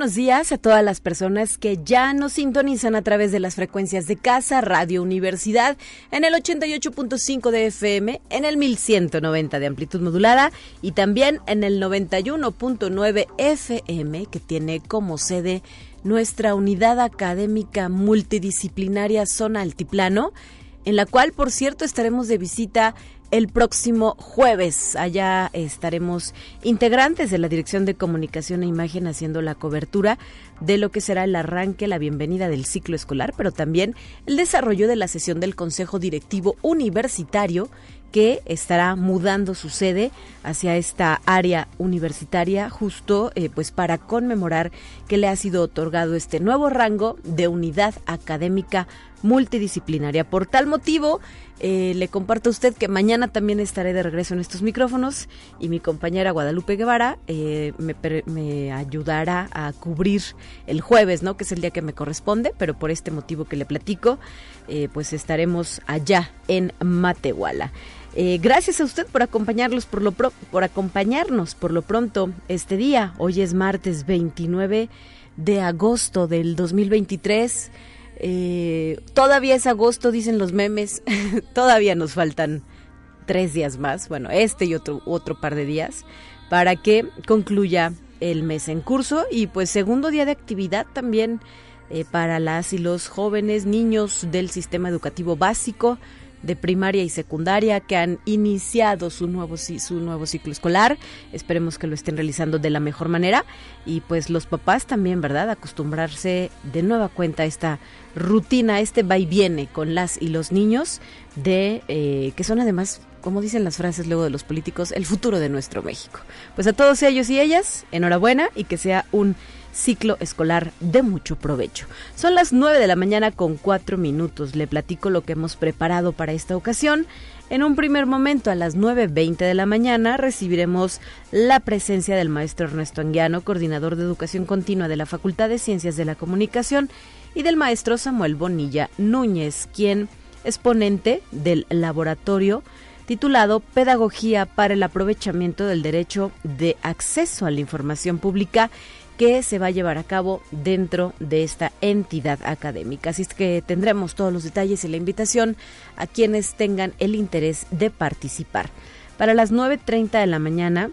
Buenos días a todas las personas que ya nos sintonizan a través de las frecuencias de casa, Radio Universidad, en el 88.5 de FM, en el 1190 de amplitud modulada y también en el 91.9 FM, que tiene como sede nuestra unidad académica multidisciplinaria Zona Altiplano, en la cual, por cierto, estaremos de visita el próximo jueves. Allá estaremos integrantes de la Dirección de Comunicación e Imagen haciendo la cobertura de lo que será el arranque, la bienvenida del ciclo escolar, pero también el desarrollo de la sesión del Consejo Directivo Universitario que estará mudando su sede hacia esta área universitaria justo eh, pues para conmemorar que le ha sido otorgado este nuevo rango de unidad académica multidisciplinaria. Por tal motivo, eh, le comparto a usted que mañana también estaré de regreso en estos micrófonos y mi compañera Guadalupe Guevara eh, me, ayudará a cubrir el jueves, ¿no? Que es el día que me corresponde, pero por este motivo que le platico, eh, pues estaremos allá en Matehuala. gracias a usted por acompañarlos por lo por acompañarnos por lo pronto este día. Hoy es martes 29 de agosto del 2023. Eh, todavía es agosto, dicen los memes. todavía nos faltan tres días más, bueno, este y otro, otro par de días, para que concluya el mes en curso y pues segundo día de actividad también eh, para las y los jóvenes, niños del sistema educativo básico de primaria y secundaria que han iniciado su nuevo, su nuevo ciclo escolar. Esperemos que lo estén realizando de la mejor manera y pues los papás también, ¿verdad? Acostumbrarse de nueva cuenta a esta rutina, este va y viene con las y los niños de eh, que son además como dicen las frases luego de los políticos, el futuro de nuestro México. Pues a todos ellos y ellas, enhorabuena y que sea un ciclo escolar de mucho provecho. Son las 9 de la mañana con 4 minutos. Le platico lo que hemos preparado para esta ocasión. En un primer momento, a las 9.20 de la mañana, recibiremos la presencia del maestro Ernesto Anguiano, coordinador de educación continua de la Facultad de Ciencias de la Comunicación, y del maestro Samuel Bonilla Núñez, quien es ponente del laboratorio titulado Pedagogía para el aprovechamiento del derecho de acceso a la información pública que se va a llevar a cabo dentro de esta entidad académica. Así es que tendremos todos los detalles y la invitación a quienes tengan el interés de participar. Para las 9.30 de la mañana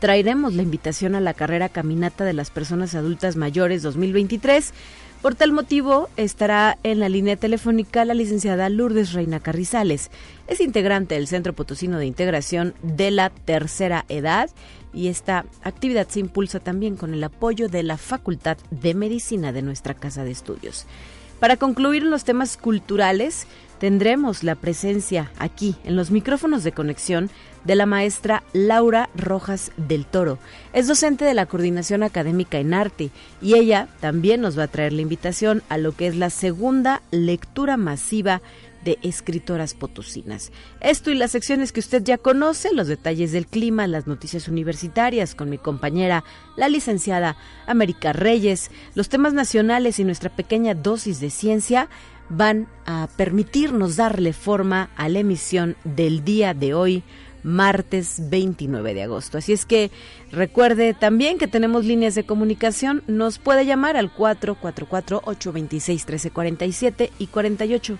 traeremos la invitación a la carrera Caminata de las Personas Adultas Mayores 2023 por tal motivo, estará en la línea telefónica la licenciada Lourdes Reina Carrizales. Es integrante del Centro Potosino de Integración de la Tercera Edad y esta actividad se impulsa también con el apoyo de la Facultad de Medicina de nuestra Casa de Estudios. Para concluir los temas culturales, tendremos la presencia aquí en los micrófonos de conexión de la maestra Laura Rojas del Toro. Es docente de la Coordinación Académica en Arte y ella también nos va a traer la invitación a lo que es la segunda lectura masiva de escritoras potosinas. Esto y las secciones que usted ya conoce, los detalles del clima, las noticias universitarias con mi compañera, la licenciada América Reyes, los temas nacionales y nuestra pequeña dosis de ciencia van a permitirnos darle forma a la emisión del día de hoy, martes 29 de agosto. Así es que recuerde también que tenemos líneas de comunicación, nos puede llamar al 444-826-1347 y 48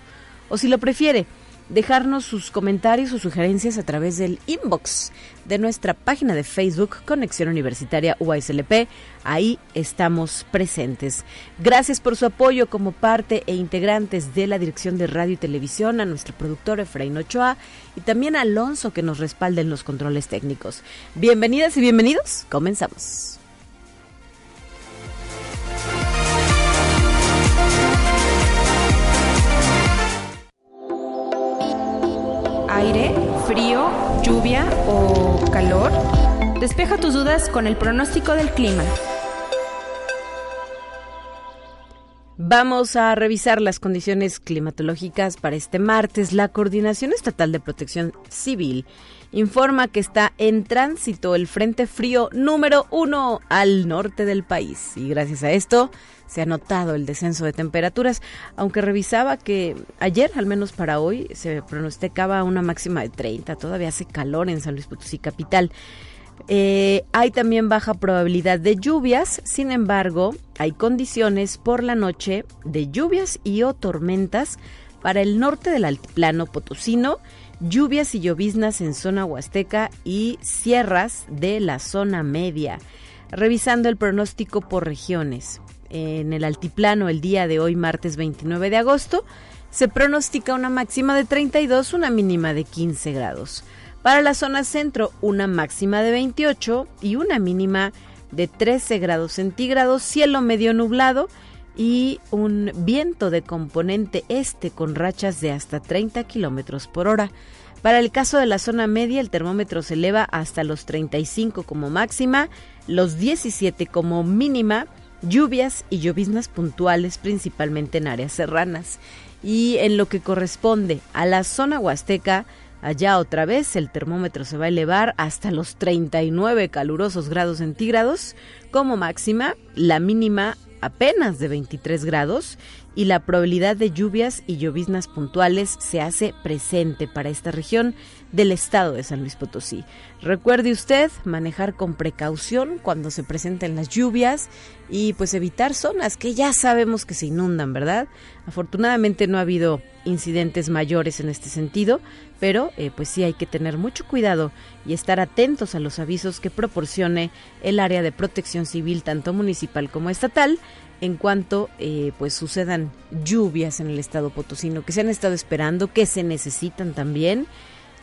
o si lo prefiere, dejarnos sus comentarios o sugerencias a través del inbox de nuestra página de Facebook Conexión Universitaria UASLP. Ahí estamos presentes. Gracias por su apoyo como parte e integrantes de la Dirección de Radio y Televisión, a nuestro productor Efraín Ochoa y también a Alonso que nos respalda en los controles técnicos. Bienvenidas y bienvenidos. Comenzamos. Aire, frío, lluvia o calor? Despeja tus dudas con el pronóstico del clima. Vamos a revisar las condiciones climatológicas para este martes. La Coordinación Estatal de Protección Civil informa que está en tránsito el Frente Frío número uno al norte del país. Y gracias a esto se ha notado el descenso de temperaturas, aunque revisaba que ayer, al menos para hoy, se pronosticaba una máxima de 30, todavía hace calor en San Luis Potosí capital. Eh, hay también baja probabilidad de lluvias, sin embargo, hay condiciones por la noche de lluvias y o tormentas para el norte del altiplano potosino, lluvias y lloviznas en zona huasteca y sierras de la zona media. Revisando el pronóstico por regiones. En el altiplano el día de hoy, martes 29 de agosto, se pronostica una máxima de 32, una mínima de 15 grados. Para la zona centro, una máxima de 28 y una mínima de 13 grados centígrados, cielo medio nublado y un viento de componente este con rachas de hasta 30 kilómetros por hora. Para el caso de la zona media, el termómetro se eleva hasta los 35 como máxima, los 17 como mínima, lluvias y lloviznas puntuales principalmente en áreas serranas. Y en lo que corresponde a la zona huasteca, Allá otra vez el termómetro se va a elevar hasta los 39 calurosos grados centígrados como máxima, la mínima apenas de 23 grados y la probabilidad de lluvias y lloviznas puntuales se hace presente para esta región del estado de San Luis Potosí. Recuerde usted manejar con precaución cuando se presenten las lluvias y pues evitar zonas que ya sabemos que se inundan, ¿verdad? Afortunadamente no ha habido incidentes mayores en este sentido, pero eh, pues sí hay que tener mucho cuidado y estar atentos a los avisos que proporcione el área de protección civil tanto municipal como estatal en cuanto eh, pues sucedan lluvias en el estado potosino que se han estado esperando, que se necesitan también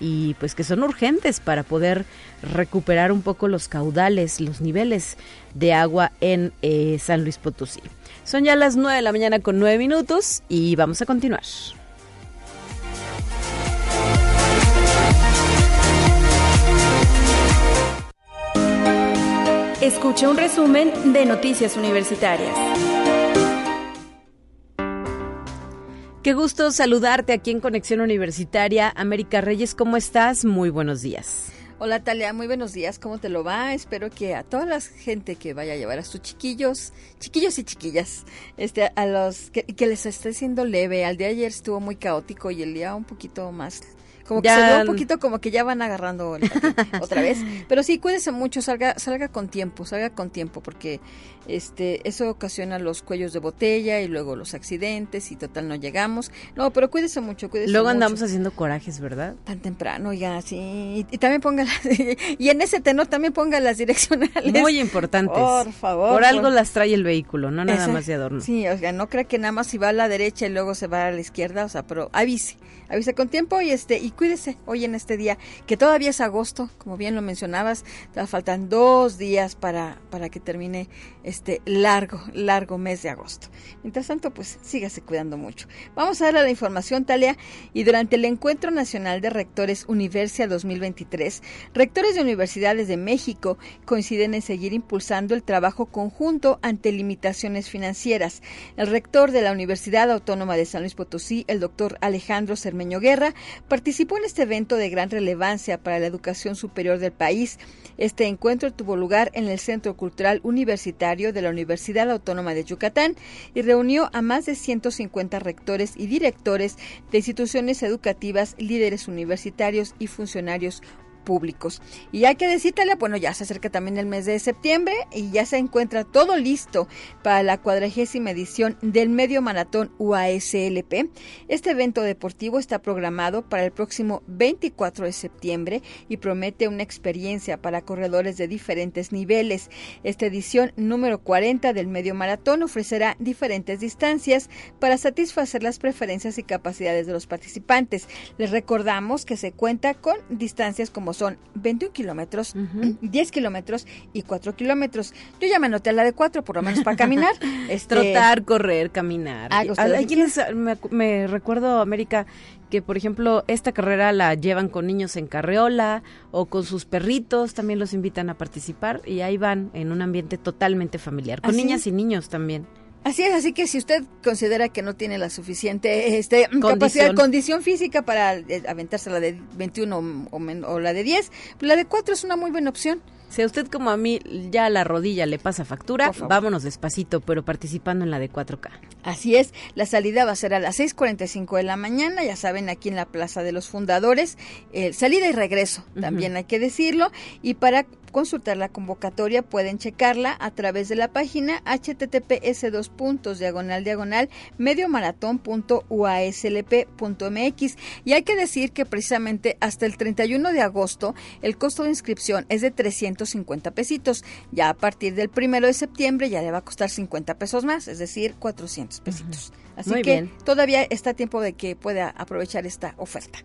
y pues que son urgentes para poder recuperar un poco los caudales, los niveles de agua en eh, San Luis Potosí. Son ya las 9 de la mañana con 9 minutos y vamos a continuar. Escucha un resumen de Noticias Universitarias. Qué gusto saludarte aquí en Conexión Universitaria. América Reyes, ¿cómo estás? Muy buenos días. Hola Talia, muy buenos días, ¿cómo te lo va? Espero que a toda la gente que vaya a llevar a sus chiquillos, chiquillos y chiquillas, este, a los que, que les esté siendo leve. Al día de ayer estuvo muy caótico y el día un poquito más como que se ve un poquito como que ya van agarrando otra vez. Pero sí, cuídese mucho, salga, salga con tiempo, salga con tiempo, porque este, eso ocasiona los cuellos de botella y luego los accidentes y total no llegamos. No, pero cuídese mucho, cuídese Luego andamos haciendo corajes, ¿verdad? Tan temprano ya, sí. Y, también ponga las, y en ese tenor también ponga las direccionales. Muy importantes. Por favor. Por algo las trae el vehículo, no nada más de adorno. Sí, o sea, no crea que nada más si va a la derecha y luego se va a la izquierda, o sea, pero avise, avise con tiempo y este, y cuídese hoy en este día, que todavía es agosto, como bien lo mencionabas, faltan dos días para, para que termine este largo, largo mes de agosto. Mientras tanto, pues sígase cuidando mucho. Vamos a dar la información, Talia, y durante el Encuentro Nacional de Rectores Universia 2023, rectores de universidades de México coinciden en seguir impulsando el trabajo conjunto ante limitaciones financieras. El rector de la Universidad Autónoma de San Luis Potosí, el doctor Alejandro Cermeño Guerra, participó en este evento de gran relevancia para la educación superior del país. Este encuentro tuvo lugar en el Centro Cultural Universitario de la Universidad Autónoma de Yucatán y reunió a más de 150 rectores y directores de instituciones educativas, líderes universitarios y funcionarios públicos. Y hay que decirle, bueno, ya se acerca también el mes de septiembre y ya se encuentra todo listo para la cuadragésima edición del Medio Maratón UASLP. Este evento deportivo está programado para el próximo 24 de septiembre y promete una experiencia para corredores de diferentes niveles. Esta edición número 40 del Medio Maratón ofrecerá diferentes distancias para satisfacer las preferencias y capacidades de los participantes. Les recordamos que se cuenta con distancias como son 21 kilómetros, 10 kilómetros y 4 kilómetros. Yo ya me anoté la de 4, por lo menos para caminar. este... Trotar, correr, caminar. Hay quienes, me, recuerdo, América, que por ejemplo esta carrera la llevan con niños en carreola o con sus perritos, también los invitan a participar y ahí van en un ambiente totalmente familiar, con niñas y niños también. Así es, así que si usted considera que no tiene la suficiente este, capacidad, condición física para eh, aventarse la de 21 o, o la de 10, pues la de 4 es una muy buena opción. Si a usted como a mí ya la rodilla le pasa factura, vámonos despacito, pero participando en la de 4K. Así es, la salida va a ser a las 6.45 de la mañana, ya saben, aquí en la Plaza de los Fundadores, eh, salida y regreso, también hay que decirlo, y para consultar la convocatoria pueden checarla a través de la página https dos puntos diagonal diagonal mediomaratón.uaslp.mx y hay que decir que precisamente hasta el 31 de agosto el costo de inscripción es de 350 pesitos. Ya a partir del primero de septiembre ya le va a costar 50 pesos más es decir 400 pesitos Así que todavía está tiempo de que pueda aprovechar esta oferta.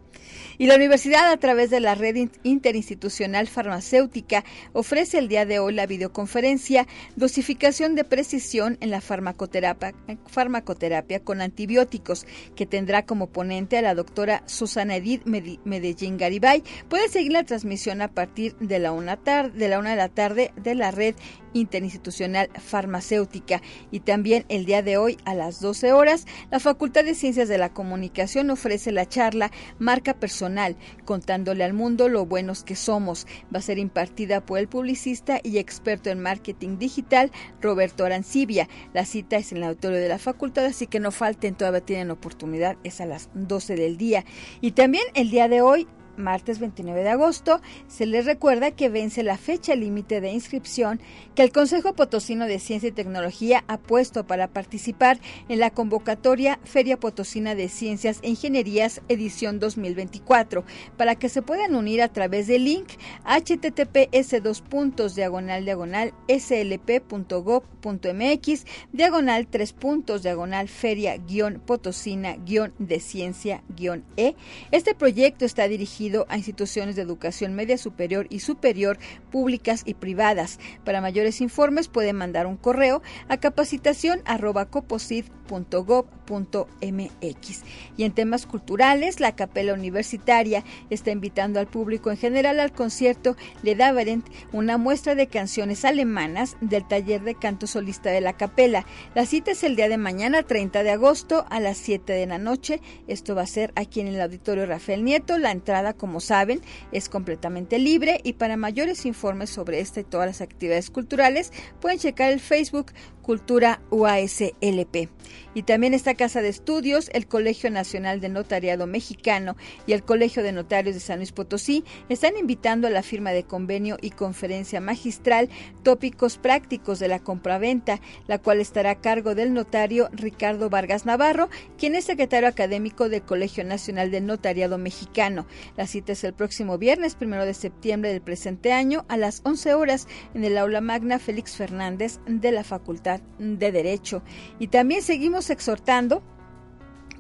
Y la universidad, a través de la red interinstitucional farmacéutica, ofrece el día de hoy la videoconferencia Dosificación de Precisión en la farmacoterapia, farmacoterapia con antibióticos, que tendrá como ponente a la doctora Susana Edith Medellín Garibay. Puede seguir la transmisión a partir de la una, tarde, de la una de la tarde de la red interinstitucional farmacéutica. Y también el día de hoy a las 12 horas, la Facultad de Ciencias de la Comunicación ofrece la charla Marca Personal, contándole al mundo lo buenos que somos. Va a ser impartida por el publicista y experto en marketing digital Roberto Arancibia. La cita es en el auditorio de la facultad, así que no falten, todavía tienen oportunidad, es a las 12 del día. Y también el día de hoy martes 29 de agosto, se les recuerda que vence la fecha límite de inscripción que el Consejo Potosino de Ciencia y Tecnología ha puesto para participar en la convocatoria Feria Potosina de Ciencias e Ingenierías edición 2024, para que se puedan unir a través del link https dos puntos diagonal diagonal slp.gov.mx diagonal tres puntos diagonal feria guion potosina guion de ciencia guion e. Este proyecto está dirigido a instituciones de educación media superior y superior, públicas y privadas. Para mayores informes pueden mandar un correo a capacitación mx Y en temas culturales, la Capela Universitaria está invitando al público en general al concierto Le Daverent, una muestra de canciones alemanas del taller de canto solista de la Capela. La cita es el día de mañana, 30 de agosto, a las 7 de la noche. Esto va a ser aquí en el Auditorio Rafael Nieto. La entrada, como saben, es completamente libre y para mayores informes sobre esta y todas las actividades culturales pueden checar el Facebook Cultura UASLP. Y también esta casa de estudios, el Colegio Nacional de Notariado Mexicano y el Colegio de Notarios de San Luis Potosí están invitando a la firma de convenio y conferencia magistral Tópicos Prácticos de la Compraventa, la cual estará a cargo del notario Ricardo Vargas Navarro, quien es secretario académico del Colegio Nacional de Notariado Mexicano. La cita es el próximo viernes, primero de septiembre del presente año, a las 11 horas, en el aula magna Félix Fernández de la Facultad de Derecho. Y también seguimos exhortando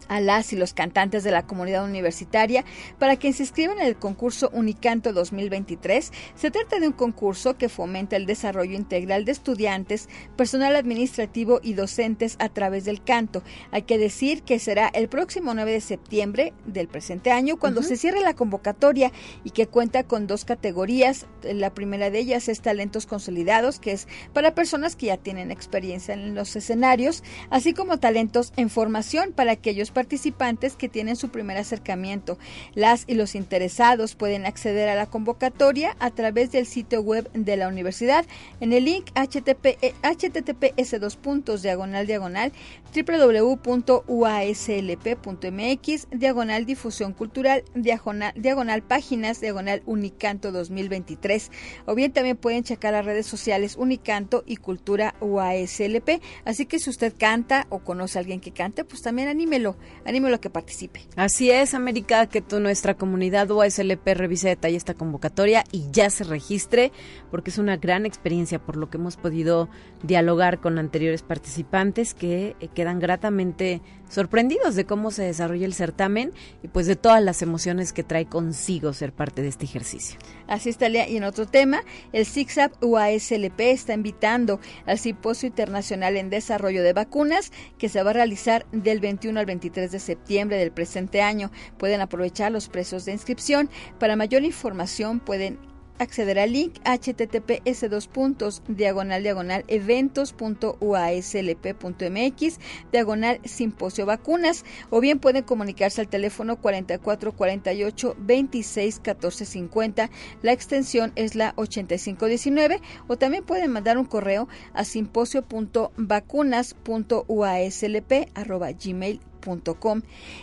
a las y los cantantes de la comunidad universitaria para que se inscriban en el concurso Unicanto 2023. Se trata de un concurso que fomenta el desarrollo integral de estudiantes, personal administrativo y docentes a través del canto. Hay que decir que será el próximo 9 de septiembre del presente año cuando se cierre la convocatoria y que cuenta con dos categorías. La primera de ellas es talentos consolidados, que es para personas que ya tienen experiencia en los escenarios, así como talentos en formación para aquellos participantes que tienen su primer acercamiento. Las y los interesados pueden acceder a la convocatoria a través del sitio web de la universidad en el link http, https dos puntos diagonal diagonal www.uaslp.mx diagonal difusión cultural diagonal, diagonal páginas diagonal Unicanto 2023 o bien también pueden checar las redes sociales Unicanto y Cultura UASLP así que si usted canta o conoce a alguien que cante pues también anímelo anímelo a que participe. Así es, América, que tu, nuestra comunidad UASLP revise detalle esta convocatoria y ya se registre, porque es una gran experiencia por lo que hemos podido dialogar con anteriores participantes que eh, quedan gratamente sorprendidos de cómo se desarrolla el certamen y pues de todas las emociones que trae consigo ser parte de este ejercicio. Así está, Y en otro tema, el CICSAP UASLP está invitando al Simposio Internacional en Desarrollo de Vacunas que se va a realizar del 21 al 23 de septiembre del presente año. Pueden aprovechar los precios de inscripción. Para mayor información pueden acceder al link https dos puntos diagonal diagonal eventos.uaslp.mx diagonal simposio vacunas o bien pueden comunicarse al teléfono 4448 26 14 50 la extensión es la 8519 o también pueden mandar un correo a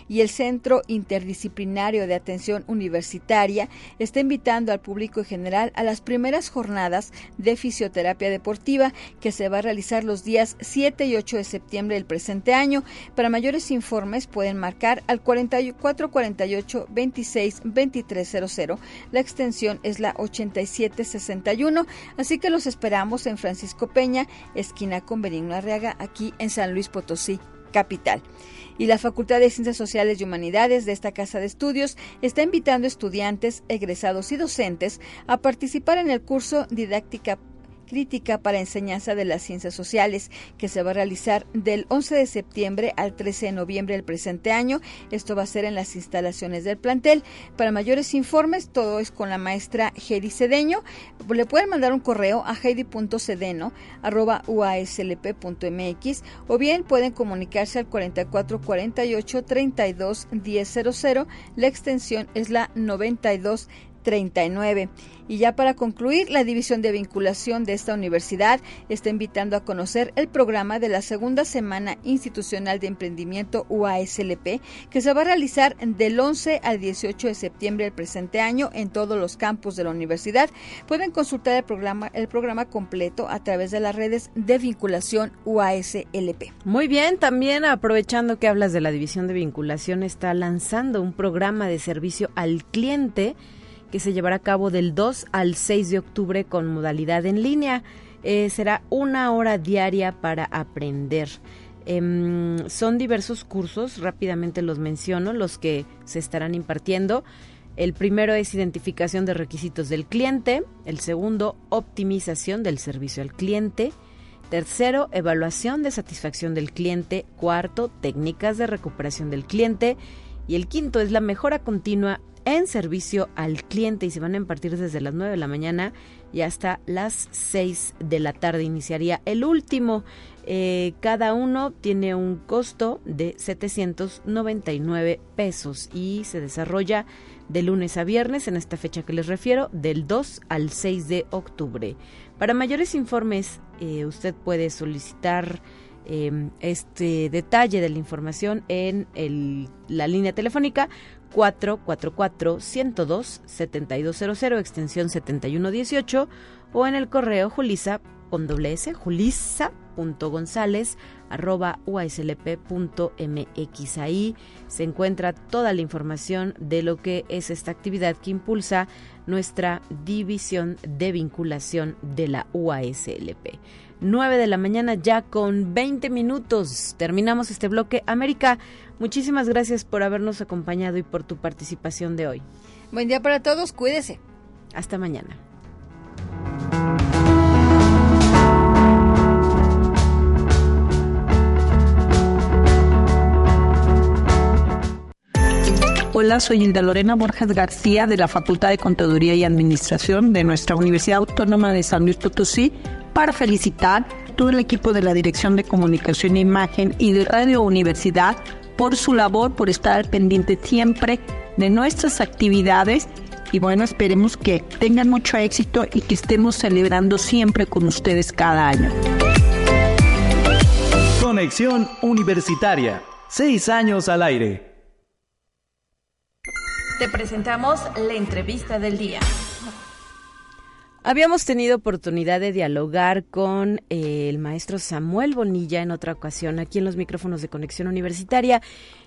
y el Centro Interdisciplinario de Atención Universitaria está invitando al público en general a las primeras jornadas de fisioterapia deportiva que se va a realizar los días 7 y 8 de septiembre del presente año. Para mayores informes pueden marcar al 4448 26 2300. La extensión es la 8761, así que los esperamos en Francisco Peña, esquina con Benigno Arriaga, aquí en San Luis Potosí, capital. Y la Facultad de Ciencias Sociales y Humanidades de esta casa de estudios está invitando estudiantes, egresados y docentes a participar en el curso Didáctica crítica para enseñanza de las ciencias sociales, que se va a realizar del 11 de septiembre al 13 de noviembre del presente año. Esto va a ser en las instalaciones del plantel. Para mayores informes, todo es con la maestra Heidi Cedeño. Le pueden mandar un correo a heidi.cedeno.uaslp.mx o bien pueden comunicarse al 4448 32 1000. La extensión es la 92 39. Y ya para concluir, la División de Vinculación de esta universidad está invitando a conocer el programa de la segunda semana institucional de emprendimiento UASLP que se va a realizar del 11 al 18 de septiembre del presente año en todos los campus de la universidad. Pueden consultar el programa, el programa completo a través de las redes de vinculación UASLP. Muy bien, también aprovechando que hablas de la División de Vinculación, está lanzando un programa de servicio al cliente que se llevará a cabo del 2 al 6 de octubre con modalidad en línea. Eh, será una hora diaria para aprender. Em, son diversos cursos, rápidamente los menciono, los que se estarán impartiendo. El primero es identificación de requisitos del cliente, el segundo, optimización del servicio al cliente, tercero, evaluación de satisfacción del cliente, cuarto, técnicas de recuperación del cliente y el quinto es la mejora continua en servicio al cliente y se van a impartir desde las 9 de la mañana y hasta las 6 de la tarde. Iniciaría el último. Eh, cada uno tiene un costo de 799 pesos y se desarrolla de lunes a viernes en esta fecha que les refiero, del 2 al 6 de octubre. Para mayores informes, eh, usted puede solicitar em, este detalle de la información en la línea telefónica 444-102-7200, extensión 7118, o en el correo julisa con doble s, julisa.gonzález arroba uaslp.mx. Ahí se encuentra toda la información de lo que es esta actividad que impulsa nuestra división de vinculación de la UASLP. 9 de la mañana ya con 20 minutos. Terminamos este bloque. América, muchísimas gracias por habernos acompañado y por tu participación de hoy. Buen día para todos, cuídese. Hasta mañana. Hola, soy Hilda Lorena Borges García de la Facultad de Contaduría y Administración de nuestra Universidad Autónoma de San Luis Potosí para felicitar todo el equipo de la Dirección de Comunicación e Imagen y de Radio Universidad por su labor, por estar pendiente siempre de nuestras actividades y bueno, esperemos que tengan mucho éxito y que estemos celebrando siempre con ustedes cada año. Conexión Universitaria, seis años al aire. Te presentamos la entrevista del día. Habíamos tenido oportunidad de dialogar con eh, el maestro Samuel Bonilla en otra ocasión aquí en los micrófonos de Conexión Universitaria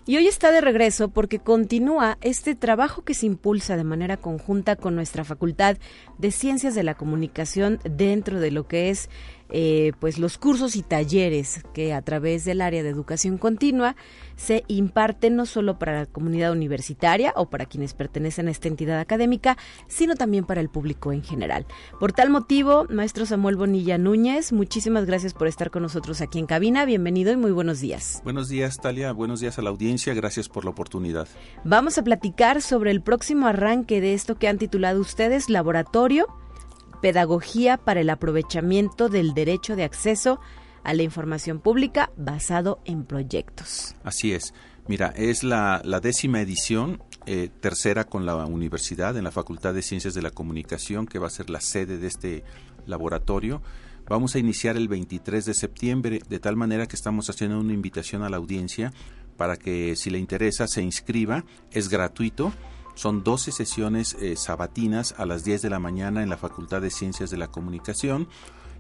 y hoy está de regreso porque continúa este trabajo que se impulsa de manera conjunta con nuestra Facultad de Ciencias de la Comunicación dentro de lo que es eh, pues los cursos y talleres que a través del área de educación continua se imparten no solo para la comunidad universitaria o para quienes pertenecen a esta entidad académica, sino también para el público en general. Por tal motivo, maestro Samuel Bonilla Núñez, muchísimas gracias por estar con nosotros aquí en cabina. Bienvenido y muy buenos días. Buenos días, Talia. Buenos días a la audiencia audiencia, gracias por la oportunidad. Vamos a platicar sobre el próximo arranque de esto que han titulado ustedes Laboratorio, Pedagogía para el aprovechamiento del derecho de acceso a la información pública basado en proyectos. Así es. Mira, es la, décima edición, eh, tercera con la universidad, en la Facultad de Ciencias de la Comunicación, que va a ser la sede de este laboratorio. Vamos a iniciar el 23 de septiembre, de tal manera que estamos haciendo una invitación a la audiencia para que si le interesa se inscriba, es gratuito. Son 12 sesiones eh, sabatinas a las 10 de la mañana en la Facultad de Ciencias de la Comunicación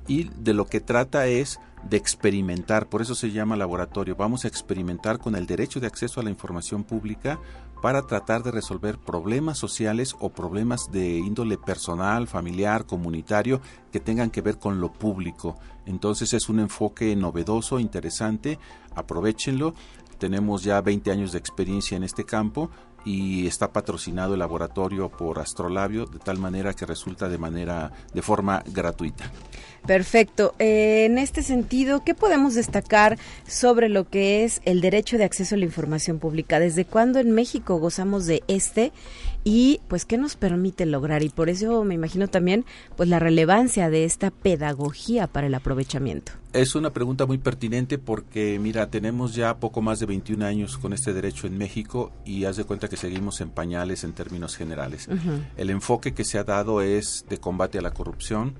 y de lo que trata es de experimentar, por eso se llama laboratorio, vamos a experimentar con el derecho de acceso a la información pública para tratar de resolver problemas sociales o problemas de índole personal, familiar, comunitario que tengan que ver con lo público. Entonces es un enfoque novedoso, interesante, aprovechenlo. Tenemos ya 20 años de experiencia en este campo y está patrocinado el laboratorio por Astrolabio de tal manera que resulta de manera de forma gratuita. Perfecto. Eh, en este sentido, ¿qué podemos destacar sobre lo que es el derecho de acceso a la información pública? ¿Desde cuándo en México gozamos de este y pues qué nos permite lograr? Y por eso me imagino también pues la relevancia de esta pedagogía para el aprovechamiento. Es una pregunta muy pertinente porque mira, tenemos ya poco más de 21 años con este derecho en México y haz de cuenta que seguimos en pañales en términos generales. El enfoque que se ha dado es de combate a la corrupción,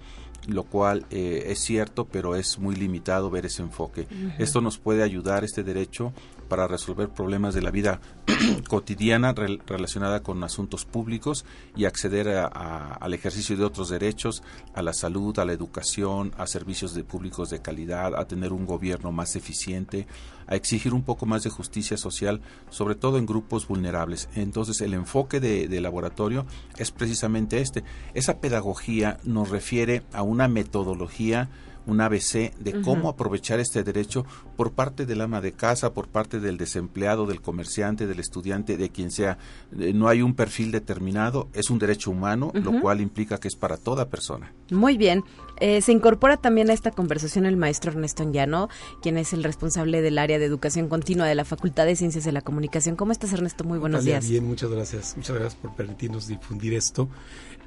lo cual eh, es cierto, pero es muy limitado ver ese enfoque. Esto nos puede ayudar, este derecho, para resolver problemas de la vida cotidiana relacionada con asuntos públicos y acceder al ejercicio de otros derechos, a la salud, a la educación, a servicios de públicos de calidad, a tener un gobierno más eficiente, a exigir un poco más de justicia social, sobre todo en grupos vulnerables. Entonces el enfoque de, de laboratorio es precisamente este. Esa pedagogía nos refiere a una metodología un ABC de cómo aprovechar este derecho por parte del ama de casa, por parte del desempleado, del comerciante, del estudiante, de quien sea. Eh, no hay un perfil determinado, es un derecho humano, lo cual implica que es para toda persona. Muy bien. Eh, se incorpora también a esta conversación el maestro Ernesto Anguiano, quien es el responsable del área de educación continua de la Facultad de Ciencias de la Comunicación. ¿Cómo estás, Ernesto? Muy buenos días. Bien, muchas gracias. Muchas gracias por permitirnos difundir esto.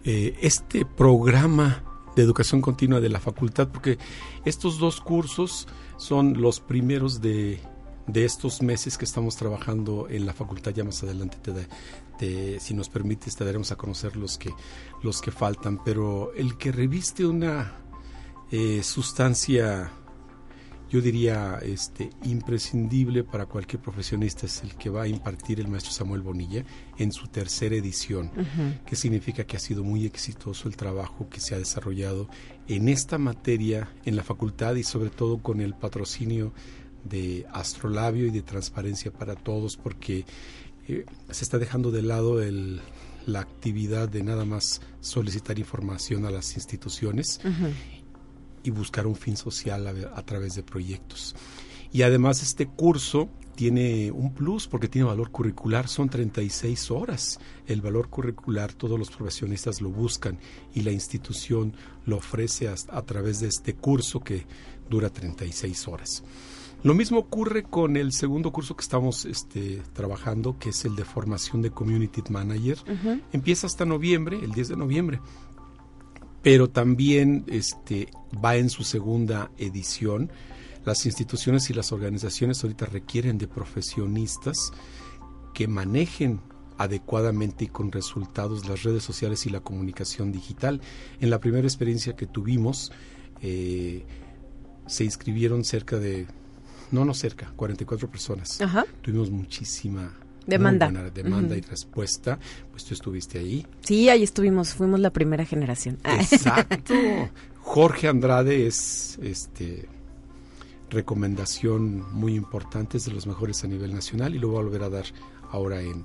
Eh, este programa de educación continua de la facultad, porque estos dos cursos son los primeros de, de estos meses que estamos trabajando en la facultad. Ya más adelante, te, si nos permites, te daremos a conocer los que, los que faltan. Pero el que reviste una eh, sustancia yo diría este imprescindible para cualquier profesionista es el que va a impartir el maestro Samuel Bonilla en su tercera edición, que significa que ha sido muy exitoso el trabajo que se ha desarrollado en esta materia en la facultad y sobre todo con el patrocinio de Astrolabio y de Transparencia para Todos, porque eh, se está dejando de lado el, la actividad de nada más solicitar información a las instituciones y buscar un fin social a, través de proyectos. Y además este curso tiene un plus porque tiene valor curricular, son 36 horas. El valor curricular todos los profesionistas lo buscan y la institución lo ofrece a, través de este curso que dura 36 horas. Lo mismo ocurre con el segundo curso que estamos este, trabajando, que es el de formación de Community Manager. Empieza hasta noviembre, el 10 de noviembre pero también este, va en su segunda edición. Las instituciones y las organizaciones ahorita requieren de profesionistas que manejen adecuadamente y con resultados las redes sociales y la comunicación digital. En la primera experiencia que tuvimos, eh, se inscribieron cerca de, no, no cerca, 44 personas. Tuvimos muchísima Demanda. demanda y respuesta. Pues tú estuviste ahí. Sí, ahí estuvimos, fuimos la primera generación. Exacto. Jorge Andrade es este recomendación muy importante, es de los mejores a nivel nacional y lo voy a volver a dar ahora en,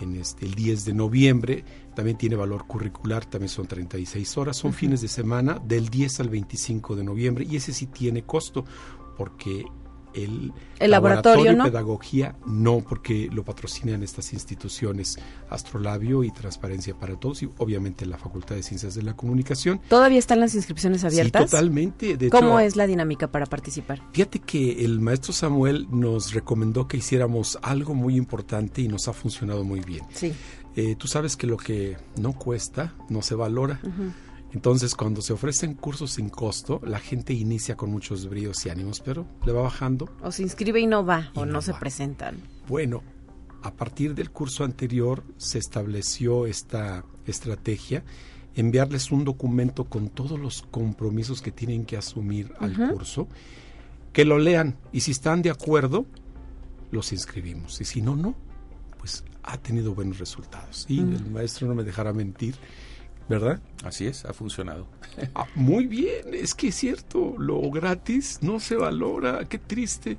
en este, el 10 de noviembre. También tiene valor curricular, también son 36 horas, son fines de semana del 10 al 25 de noviembre y ese sí tiene costo porque El, El laboratorio, ¿no? de pedagogía no, porque lo patrocinan estas instituciones Astrolabio y Transparencia para Todos y obviamente la Facultad de Ciencias de la Comunicación. ¿Todavía están las inscripciones abiertas? Sí, totalmente. De ¿Cómo hecho, es la dinámica para participar? Fíjate que el maestro Samuel nos recomendó que hiciéramos algo muy importante y nos ha funcionado muy bien. Sí. Eh, tú sabes que lo que no cuesta no se valora. Entonces, cuando se ofrecen cursos sin costo, la gente inicia con muchos bríos y ánimos, pero le va bajando. O se inscribe y no va, Y o no, no se va. presentan. Bueno, a partir del curso anterior se estableció esta estrategia, enviarles un documento con todos los compromisos que tienen que asumir al curso, que lo lean y si están de acuerdo, los inscribimos. Y si no, no, pues ha tenido buenos resultados. Y el maestro no me dejará mentir, ¿verdad? Así es, ha funcionado. Ah, muy bien, es que es cierto, lo gratis no se valora, qué triste.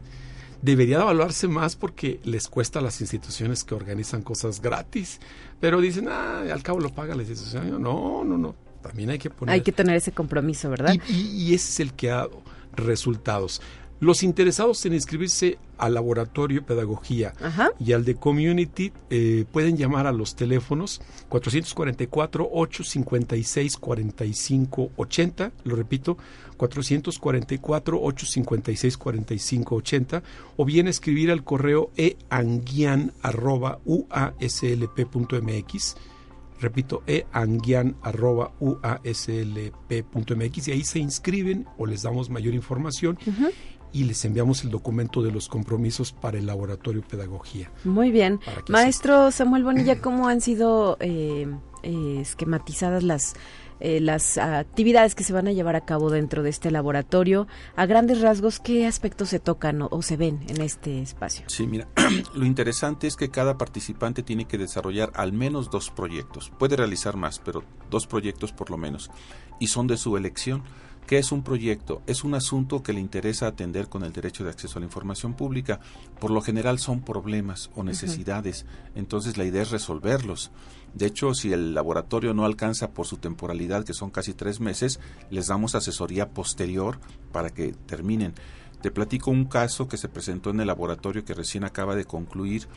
Debería valorarse más porque les cuesta a las instituciones que organizan cosas gratis, pero dicen, ah, al cabo lo paga la institución. No, no, no, también hay que poner... Hay que tener ese compromiso, ¿verdad? Y, y- y ese es el que ha dado resultados. Los interesados en inscribirse al laboratorio de pedagogía Ajá. y al de community eh, pueden llamar a los teléfonos 444-856-4580, lo repito, 444-856-4580, o bien escribir al correo eanguian.uaslp.mx, repito, eanguian.uaslp.mx, y ahí se inscriben o les damos mayor información y les enviamos el documento de los compromisos para el laboratorio de pedagogía. Muy bien. Maestro Samuel Bonilla, ¿cómo han sido eh, eh, esquematizadas las, eh, las actividades que se van a llevar a cabo dentro de este laboratorio? A grandes rasgos, ¿qué aspectos se tocan o, o se ven en este espacio? Sí, mira, lo interesante es que cada participante tiene que desarrollar al menos dos proyectos. Puede realizar más, pero dos proyectos por lo menos. Y son de su elección. ¿Qué es un proyecto? Es un asunto que le interesa atender con el derecho de acceso a la información pública. Por lo general son problemas o necesidades. Entonces la idea es resolverlos. De hecho, si el laboratorio no alcanza por su temporalidad, que son casi tres meses, les damos asesoría posterior para que terminen. Te platico un caso que se presentó en el laboratorio que recién acaba de concluir,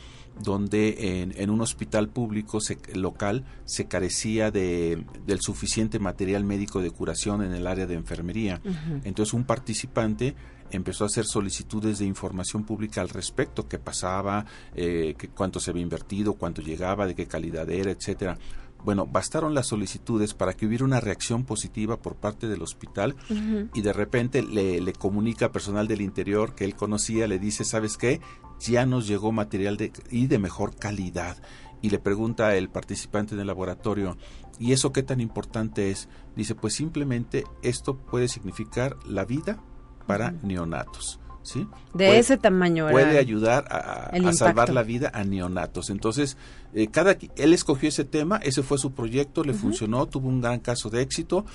donde en, en un hospital público se- local se carecía de, del suficiente material médico de curación en el área de enfermería. Entonces un participante empezó a hacer solicitudes de información pública al respecto, qué pasaba, eh, qué- cuánto se había invertido, cuánto llegaba, de qué calidad era, etcétera. Bueno, bastaron las solicitudes para que hubiera una reacción positiva por parte del hospital y de repente le, le comunica a personal del interior que él conocía, le dice, ¿sabes qué? Ya nos llegó material de, y de mejor calidad. Y le pregunta el participante en el laboratorio, ¿y eso qué tan importante es? Dice, pues simplemente esto puede significar la vida para neonatos. ¿sí? De Puede- ese tamaño. puede ayudar a, salvar la vida a neonatos. Entonces, eh, cada él escogió ese tema, ese fue su proyecto, le funcionó, tuvo un gran caso de éxito.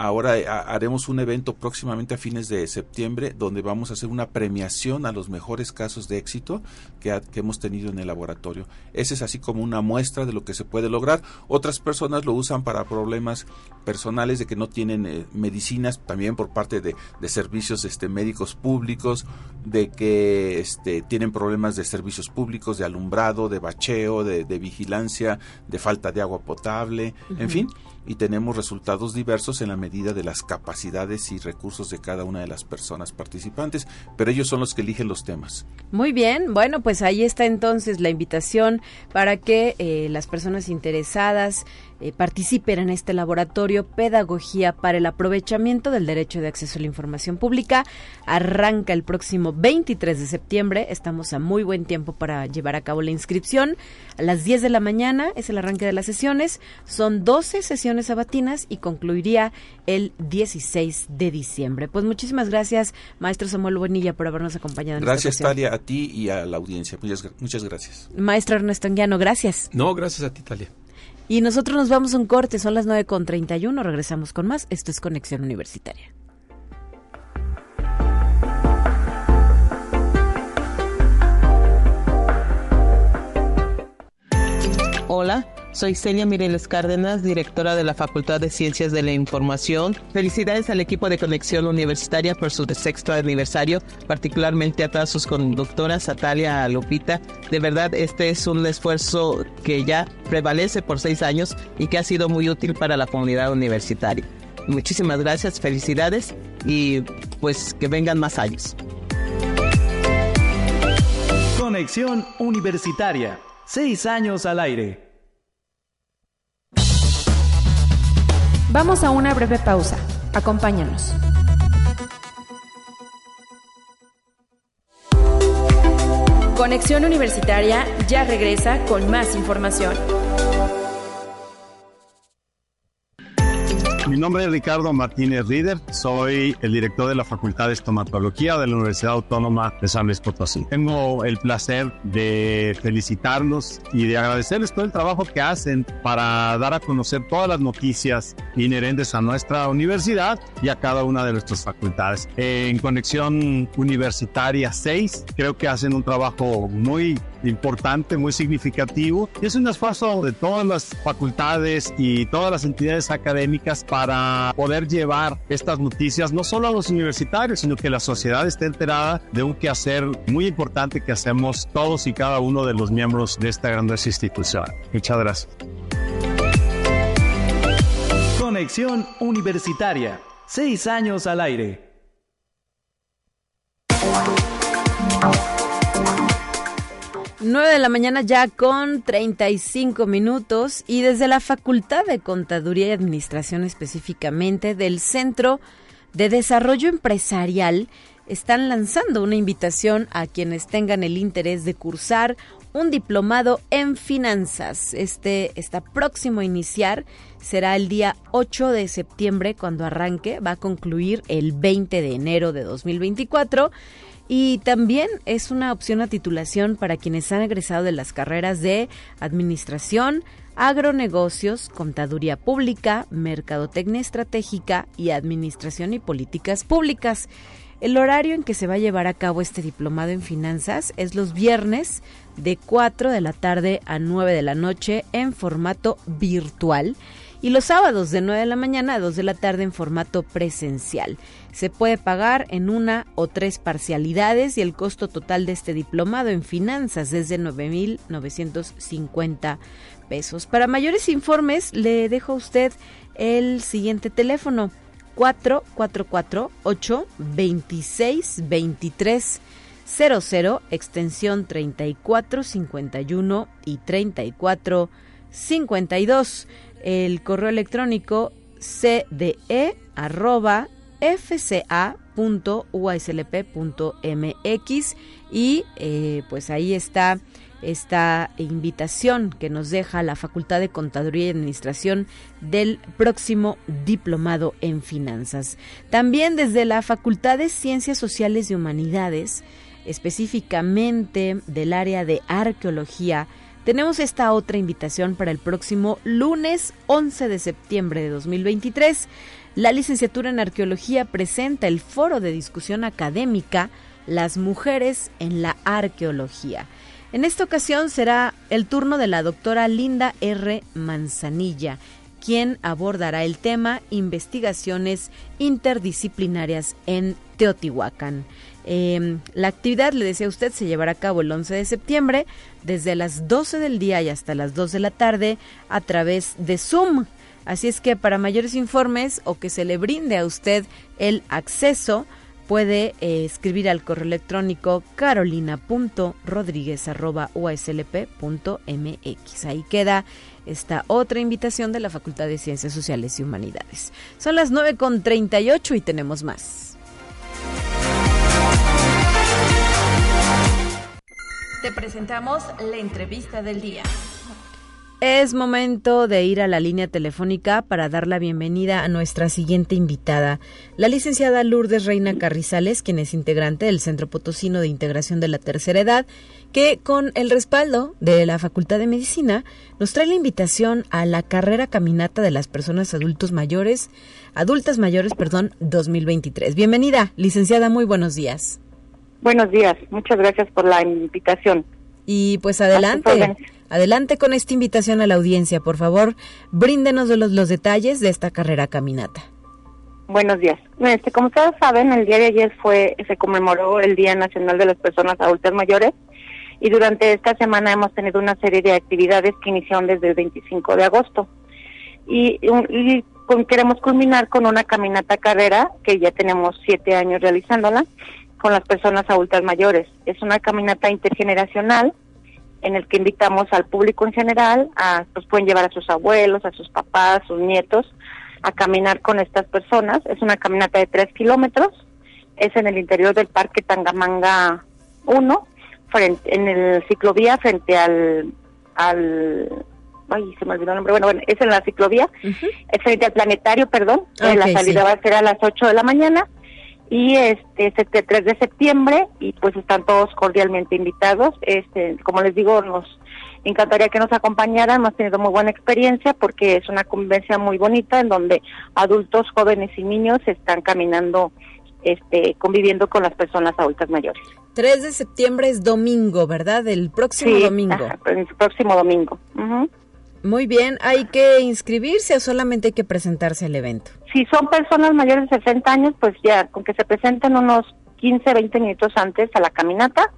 Ahora eh, ha- haremos un evento próximamente a fines de septiembre donde vamos a hacer una premiación a los mejores casos de éxito que, ha- que hemos tenido en el laboratorio. Ese es así como una muestra de lo que se puede lograr. Otras personas lo usan para problemas personales de que no tienen eh, medicinas, también por parte de, de servicios este, médicos públicos, de que este, tienen problemas de servicios públicos, de alumbrado, de bacheo, de, de vigilancia, de falta de agua potable, en fin, y tenemos resultados diversos en la medida de las capacidades y recursos de cada una de las personas participantes, pero ellos son los que eligen los temas. Muy bien, bueno, pues ahí está entonces la invitación para que eh, las personas interesadas eh, participen en este laboratorio Pedagogía para el aprovechamiento del derecho de acceso a la información pública. Arranca el próximo 23 de septiembre, estamos a muy buen tiempo para llevar a cabo la inscripción. A las 10 de la mañana es el arranque de las sesiones, son 12 sesiones sabatinas y concluiría el 16 de diciembre. Pues muchísimas gracias, maestro Samuel Bonilla, por habernos acompañado en Gracias, esta. Talia, a ti y a la audiencia. Muchas, muchas gracias. Maestro Ernesto Anguiano, gracias. No, gracias a ti, Talia. Y nosotros nos vamos a un corte, son las 9.31, regresamos con más. Esto es Conexión Universitaria. Hola, Soy Celia Mireles Cárdenas, directora de la Facultad de Ciencias de la Información. Felicidades al equipo de Conexión Universitaria por su sexto aniversario, particularmente a todas sus conductoras, a Talia, a Lupita. De verdad, este es un esfuerzo que ya prevalece por seis años y que ha sido muy útil para la comunidad universitaria. Muchísimas gracias, felicidades y pues que vengan más años. Conexión Universitaria. Seis años al aire. Vamos a una breve pausa. Acompáñanos. Conexión Universitaria ya regresa con más información. Mi nombre es Ricardo Martínez Rieder, soy el director de la Facultad de Estomatología de la Universidad Autónoma de San Luis Potosí. Tengo el placer de felicitarlos y de agradecerles todo el trabajo que hacen para dar a conocer todas las noticias inherentes a nuestra universidad y a cada una de nuestras facultades. En Conexión Universitaria 6 creo que hacen un trabajo muy importante, muy significativo. Y es un esfuerzo de todas las facultades y todas las entidades académicas para poder llevar estas noticias no solo a los universitarios, sino que la sociedad esté enterada de un quehacer muy importante que hacemos todos y cada uno de los miembros de esta grandiosa institución. Muchas gracias. Conexión Universitaria. Seis años al aire. 9 de la mañana ya con 35 minutos y desde la Facultad de Contaduría y Administración específicamente del Centro de Desarrollo Empresarial están lanzando una invitación a quienes tengan el interés de cursar un diplomado en finanzas. Este está próximo a iniciar, será el día 8 de septiembre cuando arranque, va a concluir el 20 de enero de 2024 y también es una opción a titulación para quienes han egresado de las carreras de Administración, Agronegocios, Contaduría Pública, Mercadotecnia Estratégica y Administración y Políticas Públicas. El horario en que se va a llevar a cabo este diplomado en finanzas es los viernes de 4 de la tarde a 9 de la noche en formato virtual y los sábados de 9 de la mañana a 2 de la tarde en formato presencial. Se puede pagar en una o tres parcialidades y el costo total de este diplomado en finanzas es de 9.950 pesos. Para mayores informes le dejo a usted el siguiente teléfono 444 8 26 23 00 extensión 34 51 y 34 52 el correo electrónico cde arroba fca.uaslp.mx y eh, pues ahí está esta invitación que nos deja la Facultad de Contaduría y Administración del próximo diplomado en finanzas. También desde la Facultad de Ciencias Sociales y Humanidades, específicamente del área de arqueología, tenemos esta otra invitación para el próximo lunes 11 de septiembre de 2023. La licenciatura en arqueología presenta el foro de discusión académica Las mujeres en la arqueología. En esta ocasión será el turno de la doctora Linda R. Manzanilla, quien abordará el tema investigaciones interdisciplinarias en Teotihuacán. Em, la actividad, le decía usted, se llevará a cabo el 11 de septiembre desde las 12 del día y hasta las 2 de la tarde a través de Zoom. Así es que para mayores informes o que se le brinde a usted el acceso, puede eh, escribir al correo electrónico carolina.rodriguez.uslp.mx. Ahí queda esta otra invitación de la Facultad de Ciencias Sociales y Humanidades. Son las 9.38 y tenemos más. Te presentamos la entrevista del día. Es momento de ir a la línea telefónica para dar la bienvenida a nuestra siguiente invitada, la licenciada Lourdes Reina Carrizales, quien es integrante del Centro Potosino de Integración de la Tercera Edad, que con el respaldo de la Facultad de Medicina nos trae la invitación a la carrera caminata de las personas adultos mayores, adultas mayores, perdón, 2023. Bienvenida, licenciada, muy buenos días. Buenos días, muchas gracias por la invitación. Y pues adelante, Adelante con esta invitación a la audiencia, por favor, bríndenos los, los detalles de esta carrera caminata. Buenos días. Este, como ustedes saben, el día de ayer fue se conmemoró el Día Nacional de las Personas Adultas Mayores y durante esta semana hemos tenido una serie de actividades que iniciaron desde el 25 de agosto. Y, y queremos culminar con una caminata carrera que ya tenemos siete años realizándola con las personas adultas mayores. Es una caminata intergeneracional en el que invitamos al público en general, a, pues pueden llevar a sus abuelos, a sus papás, a sus nietos, a caminar con estas personas. Es una caminata de tres kilómetros, es en el interior del Parque Tangamanga 1, frente, en el ciclovía frente al, al ay, se me olvidó el nombre, bueno, bueno es en la ciclovía, es frente al planetario, perdón, la salida va a ser a las 8 de la mañana y este es este 3 de septiembre y pues están todos cordialmente invitados. Este, como les digo, nos encantaría que nos acompañaran, hemos tenido muy buena experiencia porque es una convivencia muy bonita en donde adultos, jóvenes y niños están caminando este conviviendo con las personas adultas mayores. 3 de septiembre es domingo, ¿verdad? El próximo domingo. el próximo domingo. Muy bien, ¿hay que inscribirse o solamente hay que presentarse al evento? Si son personas mayores de 60 años, pues ya, con que se presenten unos 15, 20 minutos antes a la caminata.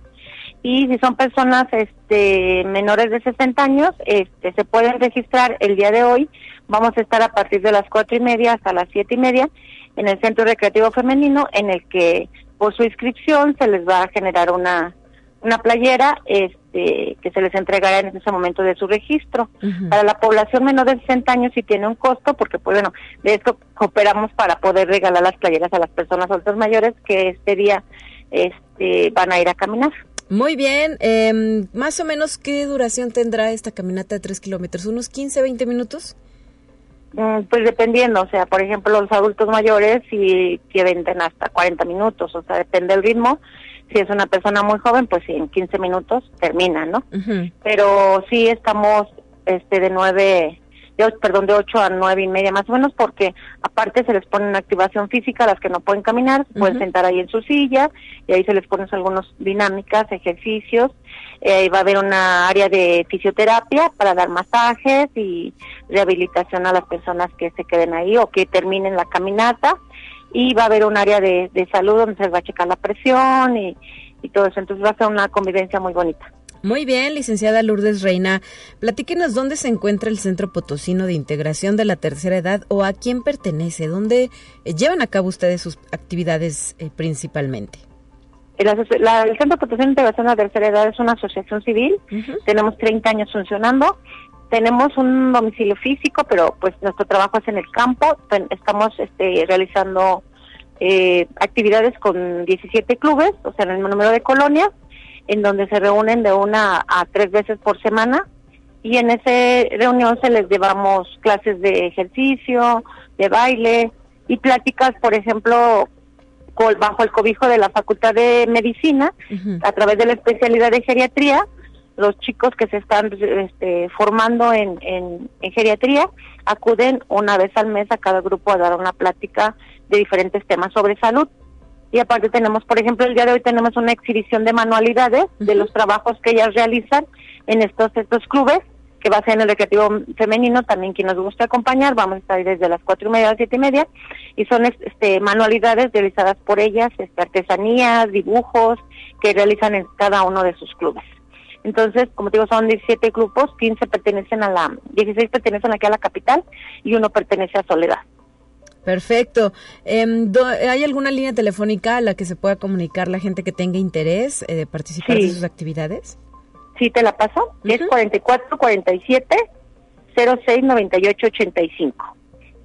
Y si son personas este, menores de 60 años, este, se pueden registrar el día de hoy. Vamos a estar a partir de las cuatro y media hasta las siete y media en el Centro Recreativo Femenino, en el que por su inscripción se les va a generar una, una playera este, que se les entregará en ese momento de su registro. Para la población menor de 60 años sí tiene un costo, porque pues bueno, de esto cooperamos para poder regalar las playeras a las personas adultas mayores que este día este, van a ir a caminar. Muy bien, eh, más o menos qué duración tendrá esta caminata de 3 kilómetros, unos 15, 20 minutos. Mm, pues dependiendo, o sea, por ejemplo, los adultos mayores sí que venden hasta 40 minutos, o sea, depende del ritmo si es una persona muy joven, pues sí, en 15 minutos termina, ¿no? Pero sí estamos este de nueve, de, perdón, de 8 a nueve y media más o menos, porque aparte se les pone una activación física a las que no pueden caminar, pueden sentar ahí en su silla y ahí se les ponen algunas dinámicas, ejercicios. Eh, va a haber una área de fisioterapia para dar masajes y rehabilitación a las personas que se queden ahí o que terminen la caminata y va a haber un área de, salud donde se va a checar la presión y, todo eso. Entonces va a ser una convivencia muy bonita. Muy bien, licenciada Lourdes Reina. Platíquenos dónde se encuentra el Centro Potosino de Integración de la Tercera Edad o a quién pertenece, dónde eh, llevan a cabo ustedes sus actividades eh, principalmente. El, Centro Potosino de Integración de la Tercera Edad es una asociación civil, tenemos 30 años funcionando tenemos un domicilio físico, pero pues nuestro trabajo es en el campo. Estamos este, realizando eh, actividades con 17 clubes, o sea, en el mismo número de colonias, en donde se reúnen de una a tres veces por semana. Y en esa reunión se les llevamos clases de ejercicio, de baile y pláticas, por ejemplo, bajo el cobijo de la Facultad de Medicina, a través de la especialidad de geriatría, los chicos que se están este, formando en, en, geriatría acuden una vez al mes a cada grupo a dar una plática de diferentes temas sobre salud. Y aparte tenemos, por ejemplo, el día de hoy tenemos una exhibición de manualidades de los trabajos que ellas realizan en estos, estos clubes, que va a ser en el recreativo femenino, también quien nos gusta acompañar, vamos a estar ahí desde las cuatro y media a las siete y media, y son este, manualidades realizadas por ellas, este, artesanías, dibujos, que realizan en cada uno de sus clubes. Entonces, como te digo, son 17 grupos, 15 pertenecen a la, 16 pertenecen aquí a la capital y uno pertenece a Soledad. Perfecto. Em, ¿Hay alguna línea telefónica a la que se pueda comunicar la gente que tenga interés eh, de participar de sus actividades? Sí, te la paso. Es 44 47 06 98 85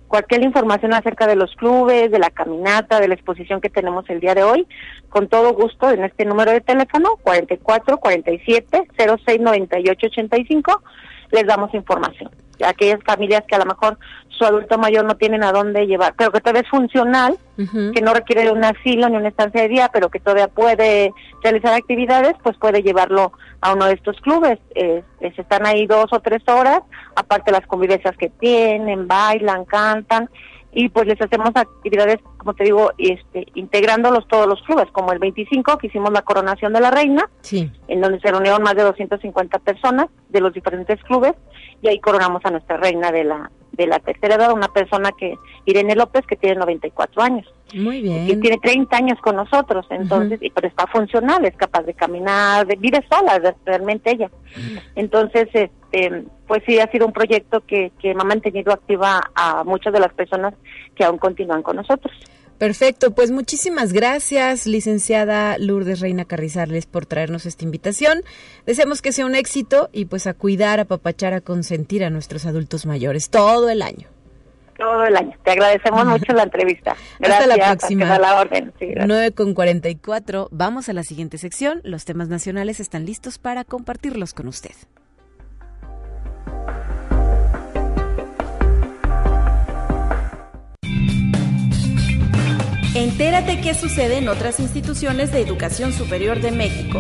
cualquier información acerca de los clubes, de la caminata, de la exposición que tenemos el día de hoy, con todo gusto en este número de teléfono 44 47 06 98 85 les damos información. Aquellas familias que a lo mejor su adulto mayor no tienen a dónde llevar, pero que todavía es funcional, que no requiere de un asilo ni una estancia de día, pero que todavía puede realizar actividades, pues puede llevarlo a uno de estos clubes. Eh, están ahí dos o tres horas, aparte las convivencias que tienen, bailan, cantan. Y pues les hacemos actividades, como te digo, este, integrándolos todos los clubes, como el 25 que hicimos la coronación de la reina, en donde se reunieron más de 250 personas de los diferentes clubes y ahí coronamos a nuestra reina de la de la tercera edad, una persona que Irene López que tiene 94 años. Muy bien. Y tiene 30 años con nosotros, entonces, y pero está funcional, es capaz de caminar, vive sola realmente ella. Entonces, este, pues sí ha sido un proyecto que, que me ha mantenido activa a muchas de las personas que aún continúan con nosotros. Perfecto, pues muchísimas gracias, licenciada Lourdes Reina Carrizales, por traernos esta invitación. Deseamos que sea un éxito y pues a cuidar, a papachar, a consentir a nuestros adultos mayores todo el año. Todo el año. Te agradecemos mucho la entrevista. Gracias. Hasta la próxima. la orden. 9 con 44. Vamos a la siguiente sección. Los temas nacionales están listos para compartirlos con usted. Entérate qué sucede en otras instituciones de educación superior de México.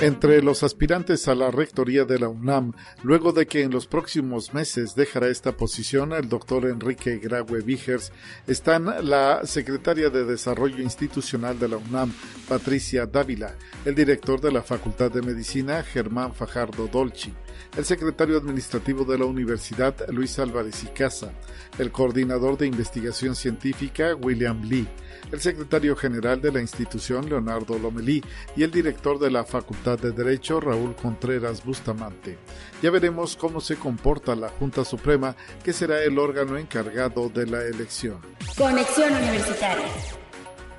Entre los aspirantes a la rectoría de la UNAM, luego de que en los próximos meses dejará esta posición el doctor Enrique Graue Vigers, están la secretaria de Desarrollo Institucional de la UNAM, Patricia Dávila, el director de la Facultad de Medicina, Germán Fajardo Dolci, el secretario administrativo de la Universidad, Luis Álvarez y Casa, el coordinador de investigación científica, William Lee, el secretario general de la institución, Leonardo Lomelí, y el director de la Facultad de Derecho, Raúl Contreras Bustamante. Ya veremos cómo se comporta la Junta Suprema, que será el órgano encargado de la elección. Conexión Universitaria.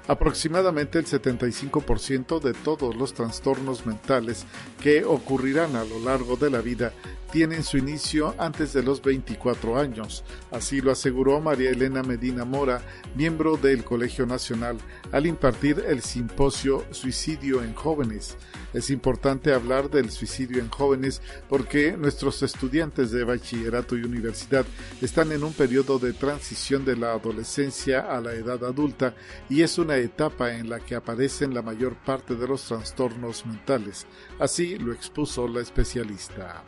Aproximadamente el 75% de todos los trastornos mentales que ocurrirán a lo largo de la vida tienen su inicio antes de los 24 años. Así lo aseguró María Elena Medina Mora, miembro del Colegio Nacional, al impartir el simposio Suicidio en Jóvenes. Es importante hablar del suicidio en jóvenes porque nuestros estudiantes de bachillerato y universidad están en un periodo de transición de la adolescencia a la edad adulta y es una etapa en la que aparecen la mayor parte de los trastornos mentales. Así lo expuso la especialista.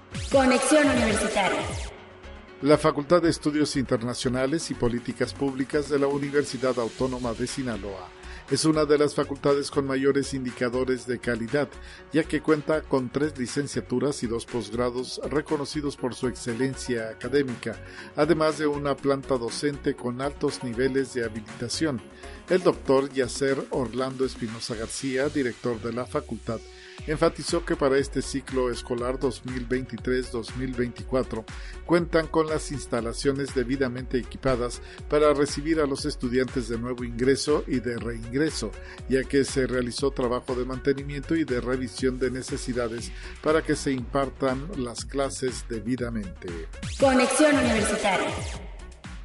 La Facultad de Estudios Internacionales y Políticas Públicas de la Universidad Autónoma de Sinaloa es una de las facultades con mayores indicadores de calidad, ya que cuenta con tres licenciaturas y dos posgrados reconocidos por su excelencia académica, además de una planta docente con altos niveles de habilitación. El doctor Yacer Orlando Espinosa García, director de la facultad, enfatizó que para este ciclo escolar 2023-2024 cuentan con las instalaciones debidamente equipadas para recibir a los estudiantes de nuevo ingreso y de reingreso, ya que se realizó trabajo de mantenimiento y de revisión de necesidades para que se impartan las clases debidamente. Conexión Universitaria.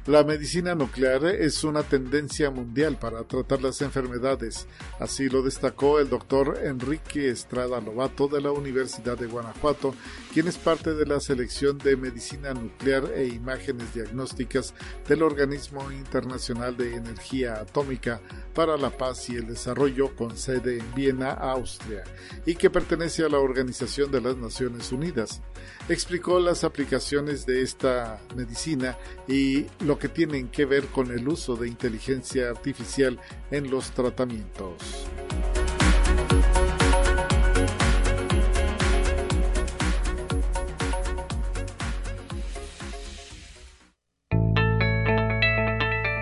La medicina nuclear es una tendencia mundial para tratar las enfermedades, así lo destacó el doctor Enrique Estrada Lobato de la Universidad de Guanajuato, quien es parte de la selección de medicina nuclear e imágenes diagnósticas del Organismo Internacional de Energía Atómica para la Paz y el Desarrollo con sede en Viena, Austria, y que pertenece a la Organización de las Naciones Unidas. Explicó las aplicaciones de esta medicina y lo que tienen que ver con el uso de inteligencia artificial en los tratamientos.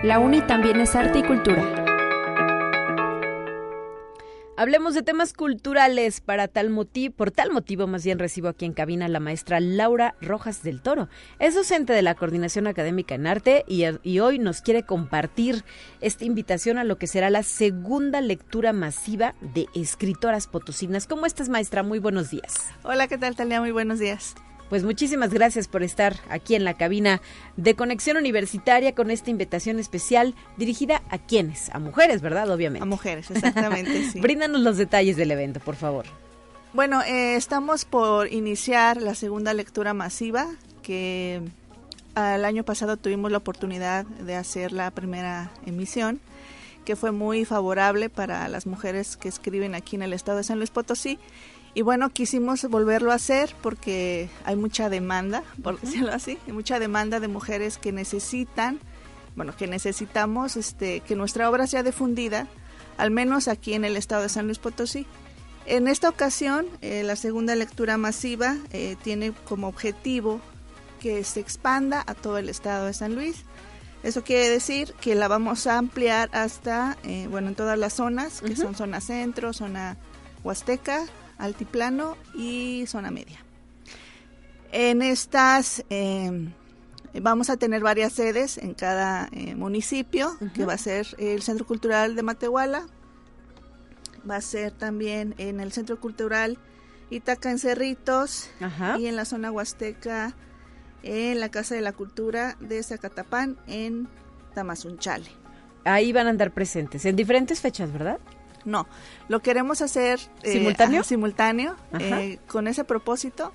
La UNI también es arte y cultura. Hablemos de temas culturales para tal motivo, por tal motivo más bien recibo aquí en cabina a la maestra Laura Rojas del Toro. Es docente de la Coordinación Académica en Arte y, y, hoy nos quiere compartir esta invitación a lo que será la segunda lectura masiva de escritoras potosinas. ¿Cómo estás, maestra? Muy buenos días. Hola, ¿qué tal, Talia? Muy buenos días. Pues muchísimas gracias por estar aquí en la cabina de Conexión Universitaria con esta invitación especial dirigida a quienes, a mujeres, ¿verdad? Obviamente. A mujeres, exactamente. sí. Bríndanos los detalles del evento, por favor. Bueno, eh, estamos por iniciar la segunda lectura masiva que al año pasado tuvimos la oportunidad de hacer la primera emisión que fue muy favorable para las mujeres que escriben aquí en el estado de San Luis Potosí Y bueno, quisimos volverlo a hacer porque hay mucha demanda, por decirlo así, hay mucha demanda de mujeres que necesitan, bueno, que necesitamos este, que nuestra obra sea difundida, al menos aquí en el estado de San Luis Potosí. En esta ocasión, eh, la segunda lectura masiva eh, tiene como objetivo que se expanda a todo el estado de San Luis. Eso quiere decir que la vamos a ampliar hasta, eh, bueno, en todas las zonas, que son zona centro, zona huasteca, altiplano y zona media. En estas vamos a tener varias sedes en cada municipio, que va a ser el Centro Cultural de Matehuala, va a ser también en el Centro Cultural Itaca en Cerritos y en la zona huasteca en la Casa de la Cultura de Zacatapán en Tamazunchale. Ahí van a andar presentes, en diferentes fechas, ¿verdad? No, lo queremos hacer eh, simultáneo, simultáneo eh, con ese propósito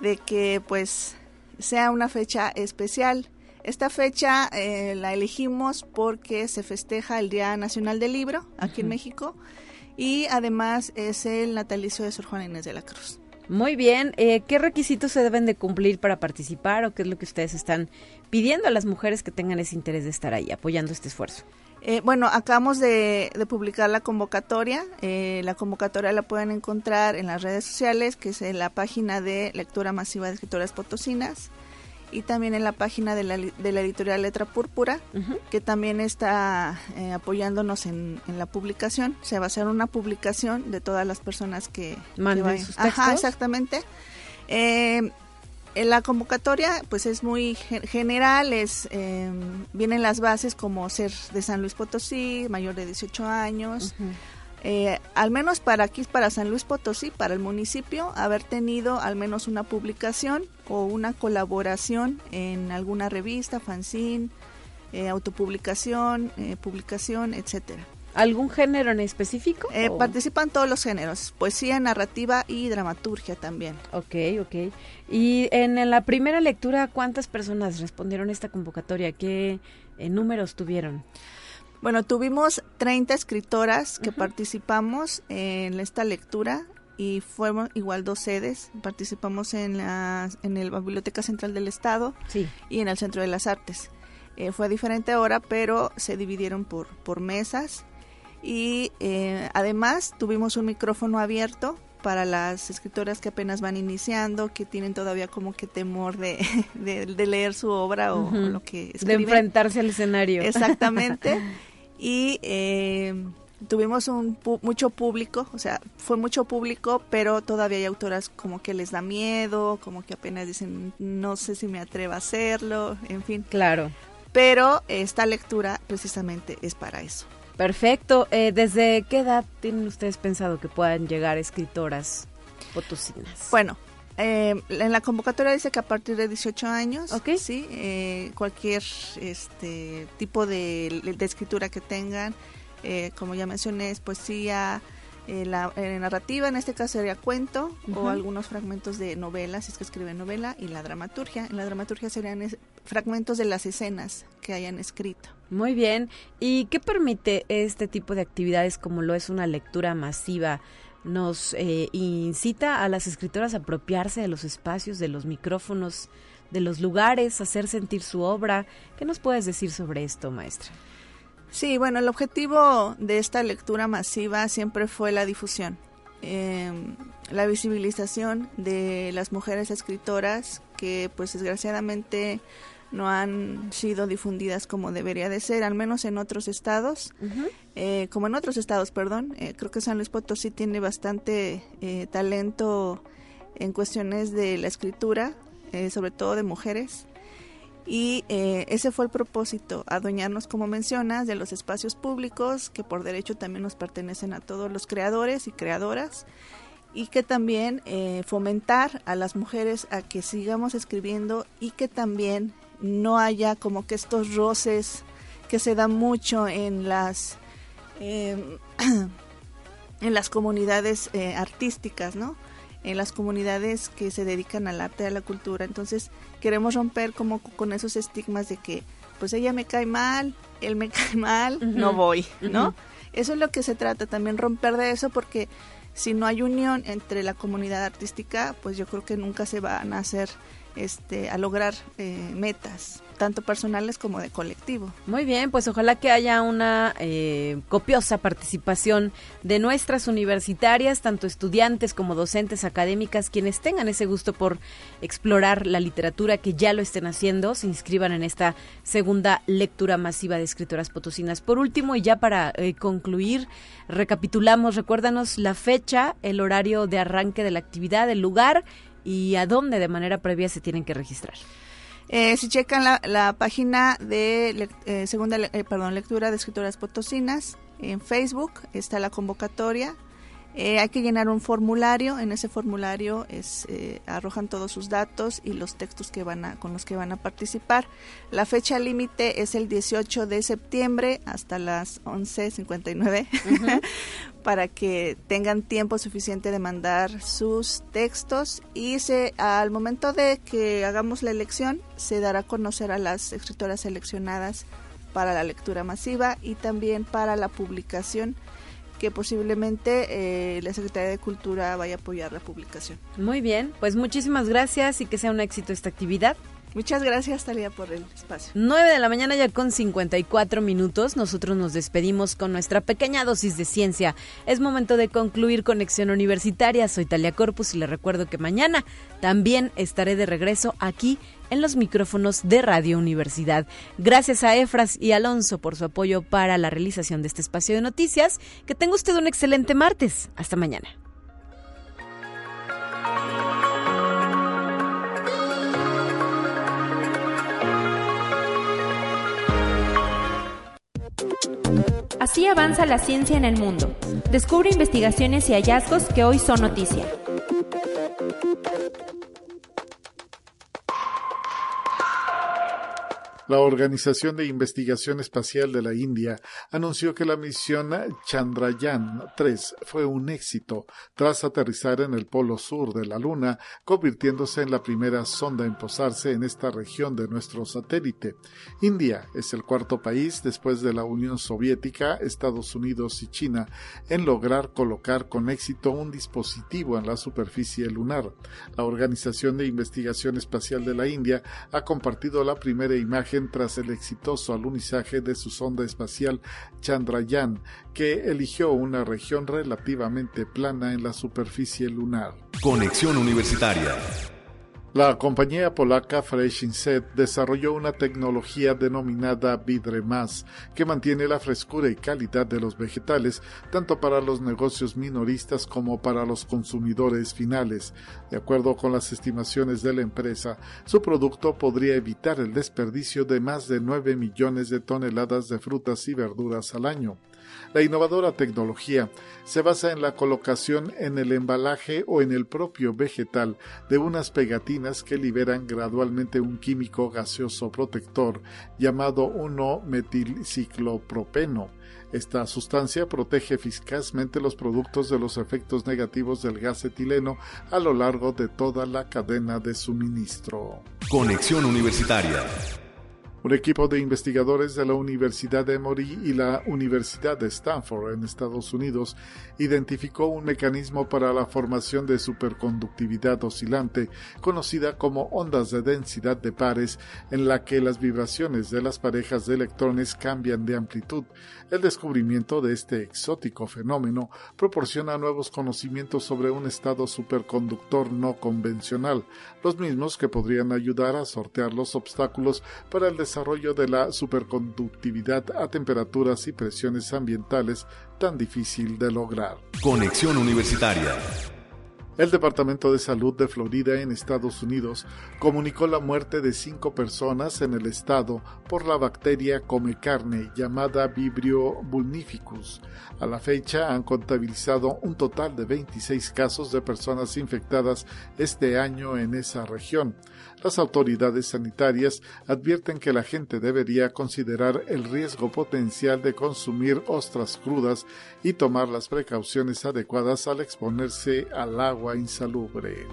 de que pues sea una fecha especial. Esta fecha eh, la elegimos porque se festeja el Día Nacional del Libro aquí en México y además es el natalicio de Sor Juana Inés de la Cruz. Muy bien, eh, ¿qué requisitos se deben de cumplir para participar o qué es lo que ustedes están pidiendo a las mujeres que tengan ese interés de estar ahí apoyando este esfuerzo? Eh, bueno, acabamos de, publicar la convocatoria. Eh, la convocatoria la pueden encontrar en las redes sociales, que es en la página de Lectura Masiva de Escritoras Potosinas y también en la página de la, de la editorial Letra Púrpura, que también está eh, apoyándonos en, la publicación. Se va a hacer una publicación de todas las personas que, manden sus textos. Ajá, exactamente. Eh, la convocatoria pues es muy general, es eh, vienen las bases como ser de San Luis Potosí, mayor de 18 años, eh, al menos para aquí, para San Luis Potosí, para el municipio, haber tenido al menos una publicación o una colaboración en alguna revista, fanzine, eh, autopublicación, eh, publicación, etcétera. ¿Algún género en específico? Participan todos los géneros, poesía, narrativa y dramaturgia también. Ok, ok. Y en, la primera lectura, ¿cuántas personas respondieron a esta convocatoria? ¿Qué números tuvieron? Bueno, tuvimos 30 escritoras que participamos en esta lectura y fueron igual dos sedes. Participamos en la, en el Biblioteca Central del Estado y en el Centro de las Artes. Eh, fue a diferente hora, pero se dividieron por, por mesas. Y eh, además tuvimos un micrófono abierto para las escritoras que apenas van iniciando, que tienen todavía como que temor de, de, leer su obra o, lo que escriben. De enfrentarse al escenario. Exactamente. y eh, tuvimos un mucho público, o sea, fue mucho público, pero todavía hay autoras como que les da miedo, como que apenas dicen, no sé si me atrevo a hacerlo, en fin. Claro. Pero esta lectura precisamente es para eso. Perfecto. Eh, ¿Desde qué edad tienen ustedes pensado que puedan llegar escritoras potosinas? Bueno, eh, en la convocatoria dice que a partir de 18 años, okay. sí, eh, cualquier este tipo de, escritura que tengan, eh, como ya mencioné, es poesía, la narrativa, en este caso sería cuento o algunos fragmentos de novelas, si es que escriben novela, y la dramaturgia. En la dramaturgia serían fragmentos de las escenas que hayan escrito. Muy bien. ¿Y qué permite este tipo de actividades como lo es una lectura masiva? nos eh, incita a las escritoras a apropiarse de los espacios, de los micrófonos, de los lugares, hacer sentir su obra. ¿Qué nos puedes decir sobre esto, maestra? Sí, bueno, el objetivo de esta lectura masiva siempre fue la difusión, em, la visibilización de las mujeres escritoras que pues desgraciadamente no han sido difundidas como debería de ser, al menos en otros estados, eh, como en otros estados, perdón. Eh, creo que San Luis Potosí tiene bastante eh, talento en cuestiones de la escritura, sobre todo de mujeres. Y ese fue el propósito, adueñarnos, como mencionas, de los espacios públicos que por derecho también nos pertenecen a todos los creadores y creadoras y que también fomentar a las mujeres a que sigamos escribiendo y que también no haya como que estos roces que se dan mucho en las em, en las comunidades eh, artísticas, ¿no? En las comunidades que se dedican al arte, a la cultura. Entonces queremos romper como con esos estigmas de que, pues ella me cae mal, él me cae mal, no voy, ¿no? Eso es lo que se trata, también romper de eso porque si no hay unión entre la comunidad artística, pues yo creo que nunca se van a hacer, este, a lograr eh, metas tanto personales como de colectivo. Muy bien, pues ojalá que haya una eh, copiosa participación de nuestras universitarias, tanto estudiantes como docentes académicas, quienes tengan ese gusto por explorar la literatura, que ya lo estén haciendo, se inscriban en esta segunda lectura masiva de escritoras potosinas. Por último, y ya para eh, concluir, recapitulamos, recuérdanos la fecha, el horario de arranque de la actividad, el lugar y a dónde de manera previa se tienen que registrar. Eh, si checan la, página de eh, segunda eh, perdón, lectura de escritoras potosinas en Facebook, está la convocatoria. Hay que llenar un formulario. En ese formulario es, arrojan todos sus datos y los textos que van a, con los que van a participar. La fecha límite es el 18 de septiembre hasta las 11.59 para que tengan tiempo suficiente de mandar sus textos y se al momento de que hagamos la elección se dará a conocer a las escritoras seleccionadas para la lectura masiva y también para la publicación que posiblemente eh, la Secretaría de Cultura vaya a apoyar la publicación. Muy bien, pues muchísimas gracias y que sea un éxito esta actividad. Muchas gracias, Talia, por el espacio. 9 de la mañana ya con 54 minutos. Nosotros nos despedimos con nuestra pequeña dosis de ciencia. Es momento de concluir Conexión Universitaria. Soy Talia Corpus y le recuerdo que mañana también estaré de regreso aquí en los micrófonos de Radio Universidad. Gracias a Efras y Alonso por su apoyo para la realización de este espacio de noticias. Que tenga usted un excelente martes. Hasta mañana. Así avanza la ciencia en el mundo. Descubre investigaciones y hallazgos que hoy son noticia. La Organización de Investigación Espacial de la India anunció que la misión Chandrayaan-3 fue un éxito tras aterrizar en el polo sur de la Luna, convirtiéndose en la primera sonda en posarse en esta región de nuestro satélite. India es el cuarto país después de la Unión Soviética, Estados Unidos y China en lograr colocar con éxito un dispositivo en la superficie lunar. La Organización de Investigación Espacial de la India ha compartido la primera imagen tras el exitoso alunizaje de su sonda espacial Chandrayaan, que eligió una región relativamente plana en la superficie lunar. Conexión Universitaria la compañía polaca Fresh Inset desarrolló una tecnología denominada Vidremas que mantiene la frescura y calidad de los vegetales tanto para los negocios minoristas como para los consumidores finales. De acuerdo con las estimaciones de la empresa, su producto podría evitar el desperdicio de más de 9 millones de toneladas de frutas y verduras al año. La innovadora tecnología se basa en la colocación en el embalaje o en el propio vegetal de unas pegatinas que liberan gradualmente un químico gaseoso protector llamado 1-metilciclopropeno. Esta sustancia protege eficazmente los productos de los efectos negativos del gas etileno a lo largo de toda la cadena de suministro. Conexión Universitaria un equipo de investigadores de la Universidad de Emory y la Universidad de Stanford en Estados Unidos identificó un mecanismo para la formación de superconductividad oscilante, conocida como ondas de densidad de pares, en la que las vibraciones de las parejas de electrones cambian de amplitud. El descubrimiento de este exótico fenómeno proporciona nuevos conocimientos sobre un estado superconductor no convencional, los mismos que podrían ayudar a sortear los obstáculos para el desarrollo de la superconductividad a temperaturas y presiones ambientales tan difícil de lograr. Conexión Universitaria el Departamento de Salud de Florida en Estados Unidos comunicó la muerte de cinco personas en el estado por la bacteria come carne llamada Vibrio vulnificus. A la fecha han contabilizado un total de 26 casos de personas infectadas este año en esa región. Las autoridades sanitarias advierten que la gente debería considerar el riesgo potencial de consumir ostras crudas y tomar las precauciones adecuadas al exponerse al agua insalubre.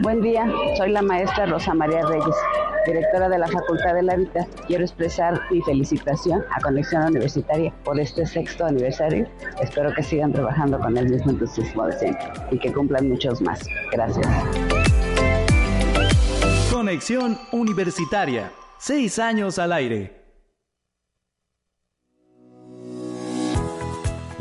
Buen día, soy la maestra Rosa María Reyes. Directora de la Facultad de la Vida, quiero expresar mi felicitación a Conexión Universitaria por este sexto aniversario. Espero que sigan trabajando con el mismo entusiasmo de siempre y que cumplan muchos más. Gracias. Conexión Universitaria. Seis años al aire.